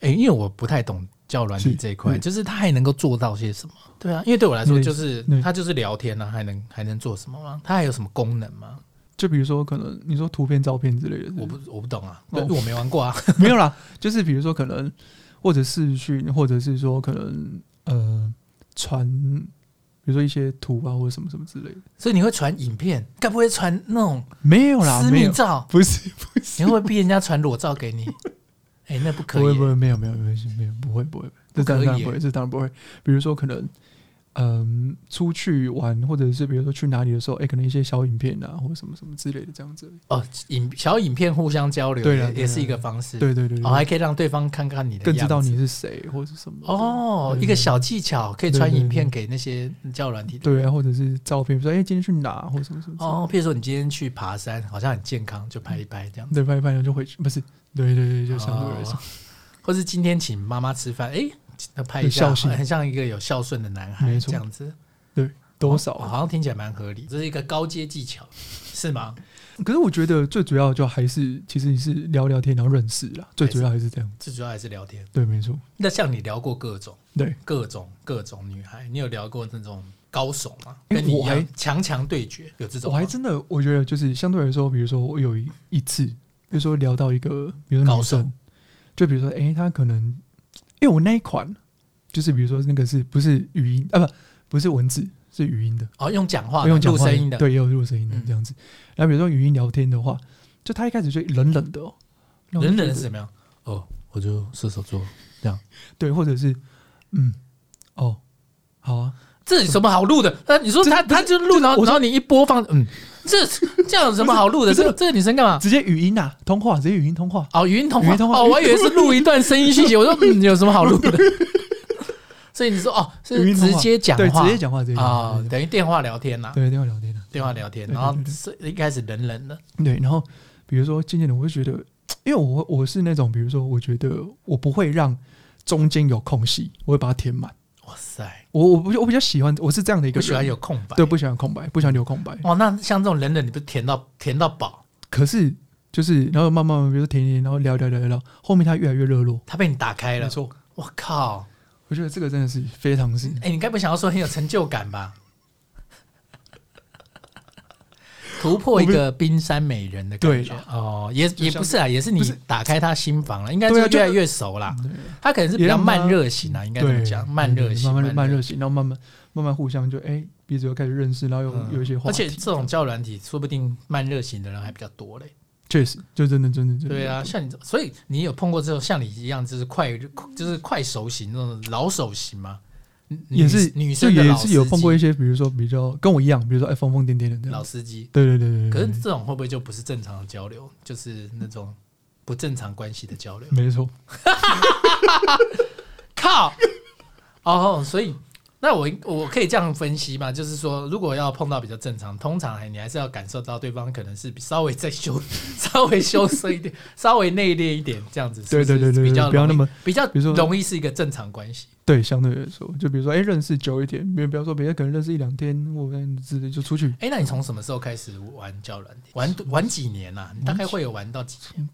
哎，因为我不太懂教软体这一块，就是他还能够做到些什么？对啊，因为对我来说就是他就是聊天啊，还能还能做什么吗？他还有什么功能吗？就比如说可能你说图片、照片之类的，我不我不懂啊，我没玩过啊。没有啦，就是比如说可能或者视讯，或者是说可能呃传。比如说一些图啊，或者什么什么之类的，所以你会传影片，该不会传那种没有啦，私密照？不是不是，你会不会逼人家传裸照给你？哎、欸，那不可以，不会不会，没有没有没关系，没有不会不会，这当然不会，这当然不会。比如说可能。嗯，出去玩，或者是比如说去哪里的时候，哎、欸，可能一些小影片啊，或者什么什么之类的这样子。哦，影小影片互相交流，对了，也是一个方式。对对对，对，哦，还可以让对方看看你的，更知道你是谁或者什么。哦，一个小技巧，可以传影片给那些交软体。对啊，或者是照片，比如说哎、欸，今天去哪，或者什么什么。哦，譬如说你今天去爬山，好像很健康，就拍一拍这样子。对，拍一拍然后就回去，不是？对对对，就相对来说。或是今天请妈妈吃饭，哎、欸，拍一下，很像一个有孝顺的男孩，这样子。对，多少、好像听起来蛮合理，这是一个高阶技巧，是吗？可是我觉得最主要就还是，其实你是聊聊天，然后认识啦。最主要还是这样，最主要还是聊天。对，没错。那像你聊过各种，对，各种各种女孩，你有聊过那种高手吗？跟你一样强强对决，有这种？我还真的，我觉得就是相对来说，比如说我有一一次，比如说聊到一个，比如说女生，就比如说，哎、欸，她可能因为我那一款就是比如说那个是不是语音啊？不，不是文字，是语音的哦，用讲话，用录声音的，对，也有录声音的这样子。嗯、然后比如说语音聊天的话，就他一开始就冷冷的哦，冷冷是怎么样？哦，我就射手座这样，对，或者是嗯，哦，好啊。这有什么好录的？那你说他他就录，然后然后你一播放，嗯，这这样有什么好录的？这个这个女生干嘛？直接语音呐，通话，直接语音通话。哦，语音通话，哦，我还以为是录一段声音讯息。我说嗯，有什么好录的？所以你说哦，是直接讲话，对，直接讲话，这啊，等于电话聊天呐，对，电话聊天，电话聊天，然后是一开始冷冷的，对，然后比如说渐渐的，我会觉得，因为我我是那种，比如说，我觉得我不会让中间有空隙，我会把它填满。哇塞，我我不我比较喜欢，我是这样的一个，不喜欢有空白，对，不喜欢空白，不喜欢留空白。哦，那像这种冷冷，你不填到填到饱？可是就是，然后慢慢慢比如说填填，然后聊聊聊聊，后面他越来越热络，他被你打开了。没错，我靠，我觉得这个真的是非常是，哎，你该不想要说很有成就感吧？突破一个冰山美人的感觉哦，也也不是啊，也是你打开他心房了，应该是越来越熟了。他可能是比较慢热型啊，应该怎么讲？慢热型，慢慢慢热型，然后慢慢慢慢互相就哎，彼此又开始认识，然后又有一些话。而且这种交友软体，说不定慢热型的人还比较多嘞。确实，就真的真的真的。对啊，像你，所以你有碰过这种像你一样，就是快就是快熟型那种老手型吗？也是女生也是有碰过一些，比如说比较跟我一样，比如说哎疯疯癫癫的老司机。对对对对。可是这种会不会就不是正常的交流，就是那种不正常关系的交流？没错。靠！哦，所以。那我我可以这样分析吗？就是说，如果要碰到比较正常，通常你还是要感受到对方可能是稍微再羞，稍微羞涩一点，稍微内敛一点，这样子是是。对对对对，比较不要那么比较，比如说容易是一个正常关系。对，相对来说，就比如说，哎、欸，认识久一点，别人不要说别人可能认识一两天，我跟之类就出去。哎、欸，那你从什么时候开始玩交友软体？玩玩几年啊？你大概会有玩到几年？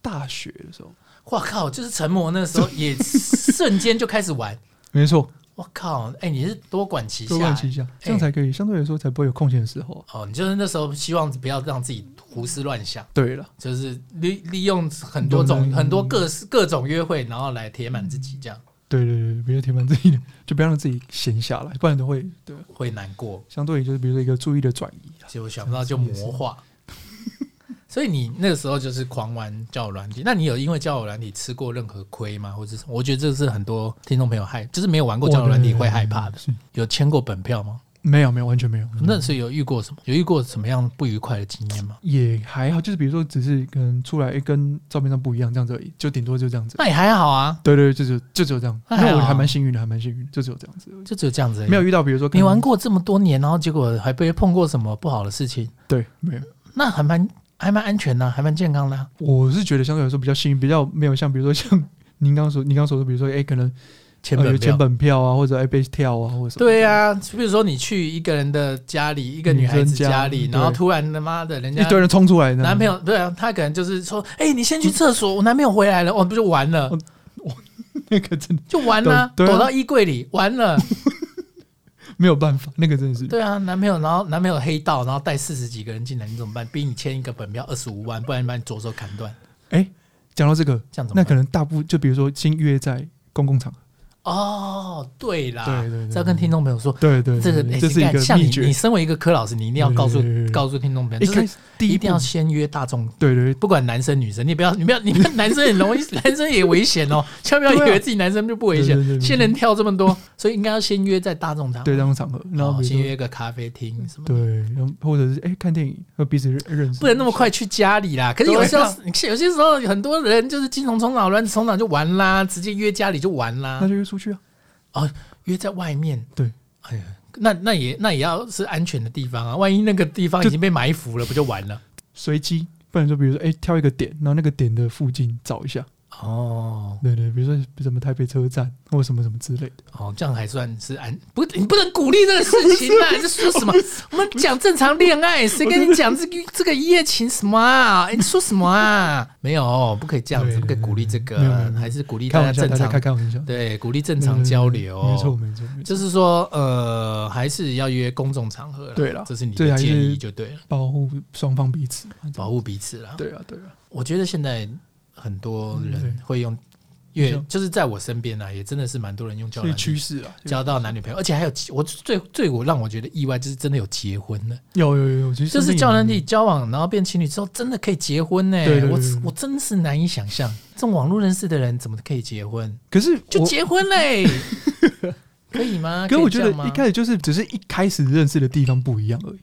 大学的时候。哇靠！就是成魔那时候，也瞬间就开始玩。没错。我靠！哎、欸，你是多管齐下，多管齐下，这样才可以，欸、相对来说才不会有空闲的时候。哦，你就是那时候希望不要让自己胡思乱想。对了，就是利利用很多种、很多各式各种约会，然后来填满自己，这样。对对对，不要填满自己，就不要让自己闲下来，不然都会对会难过。相对于就是比如说一个注意的转移，结果想不到就魔化。所以你那个时候就是狂玩交友软体，那你有因为交友软体吃过任何亏吗？或者是我觉得这是很多听众朋友害，就是没有玩过交友软体会害怕的。有签过本票吗？没有，没有，完全没有。那是有遇过什么？有遇过什么样不愉快的经验吗？也还好，就是比如说只是跟出来跟照片上不一样这样子而已，就顶多就这样子。那也还好啊。对对，就只就只有这样。那我还蛮幸运的，还蛮幸运，就只有这样子，就只有这样子。没有遇到比如说你玩过这么多年，然后结果还被碰过什么不好的事情？对，没有。那还蛮。还蛮安全的，还蛮健康的。我是觉得相对来说比较幸运，比较没有像比如说像 您刚刚说，您刚刚说的，比如说哎，可能钱本钱本票啊，或者哎被跳啊，或者什么。对啊，比如说你去一个人的家里，一个女孩子家里，然后突然他妈的，人家一堆人冲出来，男朋友对啊，他可能就是说，哎，你先去厕所，我男朋友回来了，哦，不就完了？那个真的就完了，躲到衣柜里，完了。没有办法，那个真的是对啊，男朋友，然后男朋友黑道，然后带四十几个人进来，你怎么办？逼你签一个本票二十五万，不然把你左手砍断。哎，讲到这个，这样子，那可能大部就比如说先约在公共场合。哦，对啦，对对，要跟听众朋友说，对对，这个这是一个像你，你身为一个柯老师，你一定要告诉告诉听众朋友，就是第一定要先约大众，对对，不管男生女生，你不要 你不要，你们男生很容易，男生也危险哦，千万不要以为自己男生就不危险，仙人跳这么多，所以应该要先约在大众场合，对大众场合，然后先约个咖啡厅什么，对，然后或者是哎看电影和彼此认识，不能那么快去家里啦。可是有时候，有些时候很多人就是精虫冲脑，乱冲脑就完啦，直接约家里就完啦，那就约出去啊。哦，约在外面。对，哎呀，那那也那也要是安全的地方啊，万一那个地方已经被埋伏了，不就完了？随机，不然说，比如说，哎，挑一个点，然后那个点的附近找一下。哦，对对，比如说什么台北车站或什么什么之类的。哦，这样还算是安不？你不能鼓励这个事情啊！你在说什么？我们讲正常恋爱，谁跟你讲这个这个一夜情什么啊？哎，你说什么啊？没有，不可以这样子，不可以鼓励这个，还是鼓励大家正常开开玩笑。对，鼓励正常交流。没错没错，就是说，呃，还是要约公众场合。对了，这是你的建议就对了，保护双方彼此，保护彼此了。对啊对啊，我觉得现在。很多人会用因为就是在我身边呢、啊，也真的是蛮多人用交趋势啊，交到男女朋友，而且还有我最最我让我觉得意外，就是真的有结婚的，有有有，就是交友软体交往，然后变情侣之后，真的可以结婚呢、欸。我我真是难以想象，这种网络认识的人怎么可以结婚？可是就结婚嘞，可以吗？可是我觉得一开始就是只是一开始认识的地方不一样而已。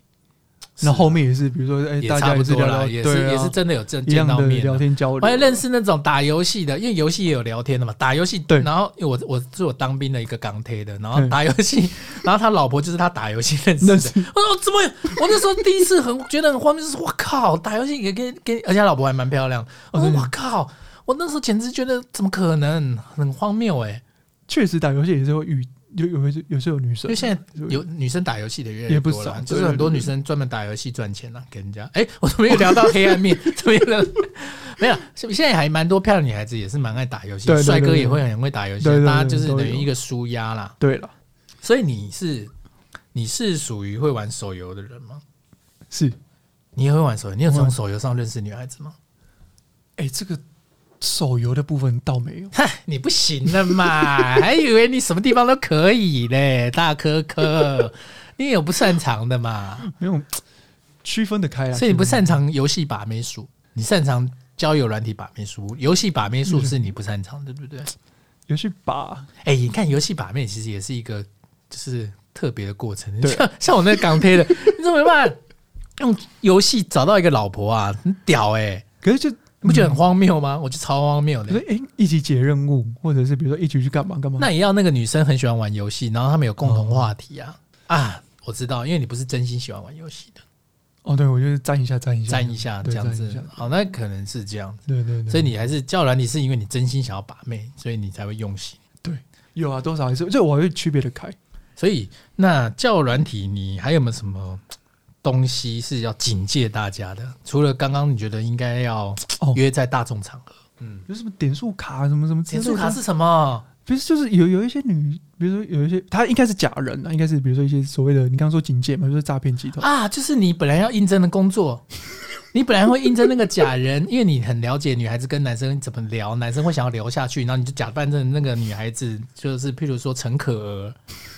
那后面也是，比如说，哎，大家也是聊聊，也是也是真的有正见到面聊天交流。我还认识那种打游戏的，因为游戏也有聊天的嘛。打游戏，对。然后，我我是我当兵的一个钢铁的，然后打游戏，然后他老婆就是他打游戏认识的。我说怎么？我那时候第一次很觉得很荒谬，就是我靠，打游戏也跟跟，而且他老婆还蛮漂亮。我说我靠，我那时候简直觉得怎么可能，很荒谬哎。确实打游戏也是会遇。有有有有时候有女生，因为现在有女生打游戏的越来越多了，就是很多女生专门打游戏赚钱了，给人家。哎，我怎么又聊到黑暗面？怎么又？没有，现在还蛮多漂亮女孩子也是蛮爱打游戏，帅哥也会很会打游戏，大家就是等于一个舒压啦。对了，所以你是你是属于会玩手游的人吗？是，你也会玩手游？你有从手游上认识女孩子吗？哎，这个。手游的部分倒没有，嗨，你不行了嘛？还以为你什么地方都可以嘞，大科科，你有不擅长的嘛？没有 区分得开啊。所以你不擅长游戏把妹术，你擅长交友软体把妹术。游戏把妹术是你不擅长的，对不对？游戏把，哎，你看游戏把妹其实也是一个就是特别的过程。像像我那个港贴的，你怎么办？用游戏找到一个老婆啊，很屌哎！可是就。你不觉得很荒谬吗？我觉得超荒谬的。哎，一起解任务，或者是比如说一起去干嘛干嘛？那也要那个女生很喜欢玩游戏，然后他们有共同话题啊啊！我知道，因为你不是真心喜欢玩游戏的。哦，对，我就是沾一下，沾一下，沾一下这样子。好，那可能是这样子。对对对。所以你还是交友软体，是因为你真心想要把妹，所以你才会用心。对，有啊，多少还是这我会区别的开。所以那叫软体，你还有没有什么？东西是要警戒大家的，除了刚刚你觉得应该要约在大众场合，嗯，有什么点数卡什么什么？点数卡是什么？不是就是有有一些女，比如说有一些，她应该是假人啊，应该是比如说一些所谓的你刚刚说警戒嘛，就是诈骗集团啊，就是你本来要应征的工作。你本来会应征那个假人，因为你很了解女孩子跟男生怎么聊，男生会想要聊下去，然后你就假扮成那个女孩子，就是譬如说陈可儿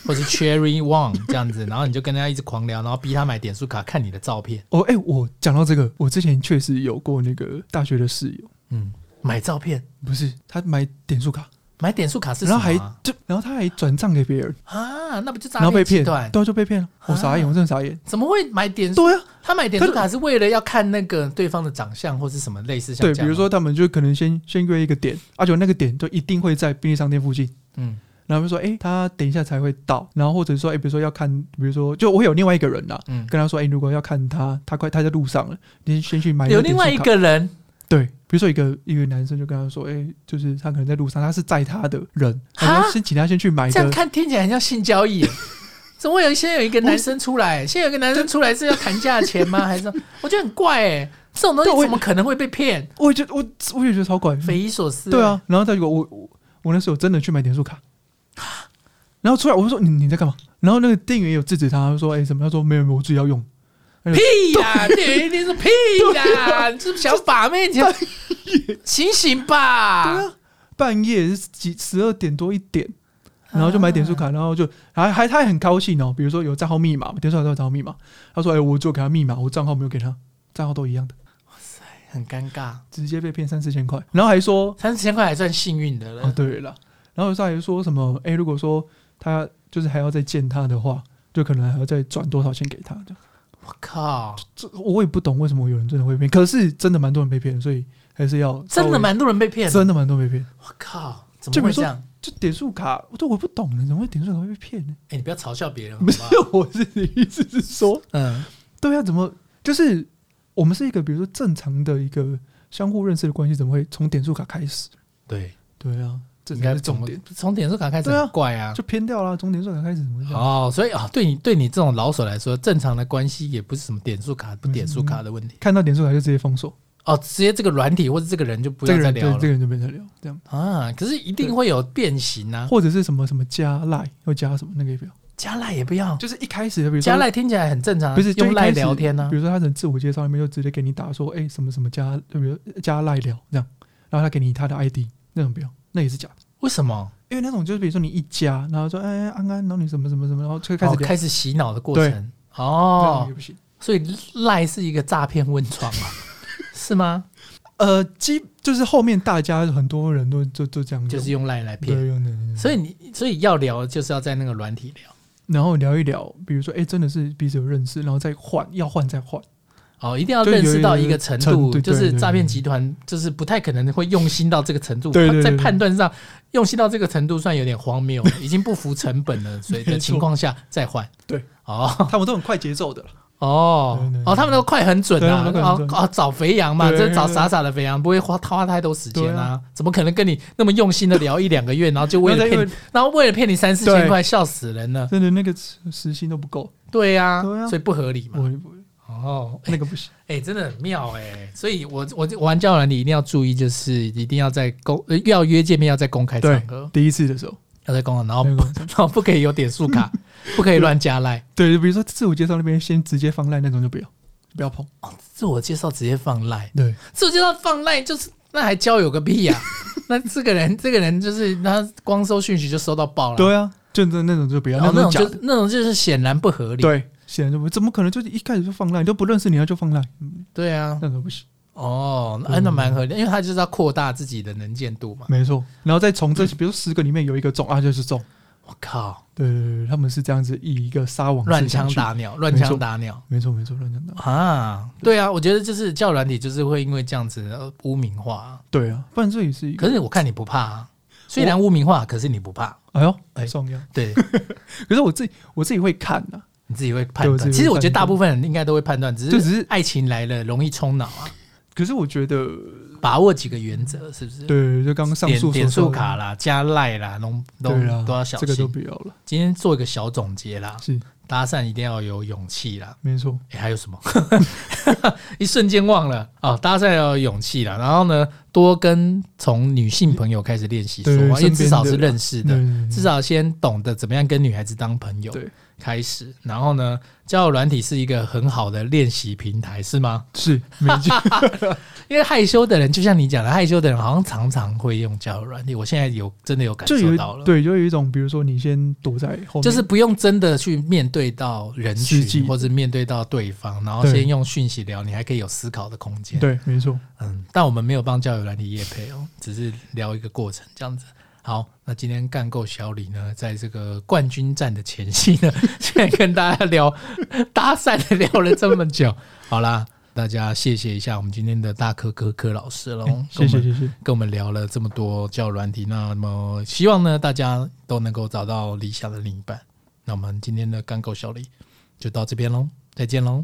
或是 Cherry Wang 这样子，然后你就跟人家一直狂聊，然后逼他买点数卡看你的照片。哦，哎，我讲到这个，我之前确实有过那个大学的室友，嗯，买照片不是他买点数卡。买点数卡是？然后还就，然后他还转账给别人啊？那不就诈骗？然后被骗，对，就被骗了。我傻眼，我真的傻眼。怎么会买点数？对啊，他买点数卡是为了要看那个对方的长相或是什么类似像。对，比如说他们就可能先先约一个点，而且那个点就一定会在便利商店附近。嗯，然后就说，哎，他等一下才会到。然后或者说，哎，比如说要看，比如说，就我有另外一个人呐，嗯，跟他说，哎，如果要看他，他快他在路上了，你先去买。有另外一个人。对，比如说一个一个男生就跟他说：“哎、欸，就是他可能在路上，他是载他的人，他先请他先去买。”这样看听起来很像性交易，怎么会有先有一个男生出来，先有一个男生出来是要谈价钱吗？还是我觉得很怪哎，这种东西怎么可能会被骗？我也觉得我我也觉得超怪，匪夷所思。对啊，然后他就我我我那时候真的去买点数卡，然后出来我就说你你在干嘛？然后那个店员有制止他，他说：“哎、欸，什么？”他说：“没有没有，我自己要用。”屁呀！店员一定是屁呀！你是不是想把妹？你醒醒吧！对啊，半夜是几十二点多一点，然后就买点数卡，然后就还还他也很高兴哦。比如说有账号密码，点数卡都有账号密码。他说：“哎，我就给他密码，我账号没有给他，账号都一样的。”哇塞，很尴尬，直接被骗三四千块，然后还说三四千块还算幸运的了。哦，对了，然后有时候还说什么？哎，如果说他就是还要再见他的话，就可能还要再转多少钱给他的。我靠，这我也不懂为什么有人真的会骗，可是真的蛮多人被骗，所以还是要真的蛮多人被骗，真的蛮多人被骗。我靠，怎么会这样？就点数卡，我都我不懂呢，怎么会点数卡会被骗呢？哎，你不要嘲笑别人好不好？没有，我是你意思是说，嗯，对啊，怎么就是我们是一个比如说正常的一个相互认识的关系，怎么会从点数卡开始？对，对啊。这应该是重点，从点数卡开始很怪啊，就偏掉了。从点数卡开始怎么哦，所以啊，对你对你这种老手来说，正常的关系也不是什么点数卡不点数卡的问题。看到点数卡就直接封锁哦，直接这个软体或者这个人就不要再聊了，这个人就不要再聊这样啊。可是一定会有变形啊，或者是什么什么加赖又加什么那个也不要，加赖也不要，就是一开始比如加赖听起来很正常，不是用赖聊天呢？比如说他的自我介绍里面就直接给你打说，哎，什么什么加，就比如加赖聊这样，然后他给你他的 ID 那种不要。那也是假的。为什么？因为那种就是比如说你一家，然后说哎安安，然后你什么什么什么，然后就开始开始洗脑的过程。哦，不行。所以赖是一个诈骗温床啊，是吗？呃，基就是后面大家很多人都就就这样，就是用赖来骗。所以你所以要聊，就是要在那个软体聊，然后聊一聊，比如说哎，真的是彼此有认识，然后再换，要换再换。哦，一定要认识到一个程度，就是诈骗集团就是不太可能会用心到这个程度，在判断上用心到这个程度算有点荒谬，已经不服成本了，所以的情况下再换。对，哦，他们都很快节奏的。哦哦，他们都快很准啊！哦哦，找肥羊嘛，就找傻傻的肥羊，不会花花太多时间啊！怎么可能跟你那么用心的聊一两个月，然后就为了骗，然后为了骗你三四千块，笑死人了！真的那个时薪都不够。对呀，所以不合理嘛。哦，那个不行。哎，真的很妙哎！所以我我玩交友软体，你一定要注意，就是一定要在公要约见面，要在公开场合，第一次的时候要在公开，然后然后不可以有点数卡。不可以乱加赖，对，比如说自我介绍那边先直接放赖那种就不要，不要碰。哦，自我介绍直接放赖，对，自我介绍放赖就是那还交友个屁呀？那这个人这个人就是他光收讯息就收到爆了，对啊，就那那种就不要，那种就那种就是显然不合理，对，显然就不怎么可能就是一开始就放赖，都不认识你他就放赖，对啊，那可不行。哦，那那蛮合理，因为他就是要扩大自己的能见度嘛，没错，然后再从这比如十个里面有一个中啊，就是中。我靠！对对对，他们是这样子以一个撒网乱枪打鸟，乱枪打鸟，没错没错，乱枪打啊！对啊，我觉得就是交友软体，就是会因为这样子污名化。对啊，不然这也是一个。可是我看你不怕啊，虽然污名化，可是你不怕。哎呦，哎，重要。对，可是我自己我自己会看的，你自己会判断。其实我觉得大部分人应该都会判断，只是只是爱情来了容易冲脑啊。可是我觉得。把握几个原则，是不是？对，就刚刚上述点数卡啦，加赖啦，都都都要小心。这个都不要了。今天做一个小总结啦，是搭讪一定要有勇气啦，没错。哎，还有什么？一瞬间忘了哦，搭讪要有勇气啦。然后呢，多跟从女性朋友开始练习说话，因为至少是认识的，至少先懂得怎么样跟女孩子当朋友。对。开始，然后呢，交友软体是一个很好的练习平台，是吗？是，没错。因为害羞的人，就像你讲的，害羞的人好像常常会用交友软体。我现在有真的有感受到了，对，就有一种，比如说你先躲在后面，就是不用真的去面对到人群，或者面对到对方，然后先用讯息聊，你还可以有思考的空间。对，没错。嗯，但我们没有帮交友软体业配哦，只是聊一个过程这样子。好，那今天干够小李呢，在这个冠军战的前夕呢，现在跟大家聊搭讪的聊了这么久，好啦，大家谢谢一下我们今天的大科科科老师喽，谢谢谢谢，跟我们聊了这么多交友软体，那么希望呢大家都能够找到理想的另一半，那我们今天的干够小李就到这边喽，再见喽。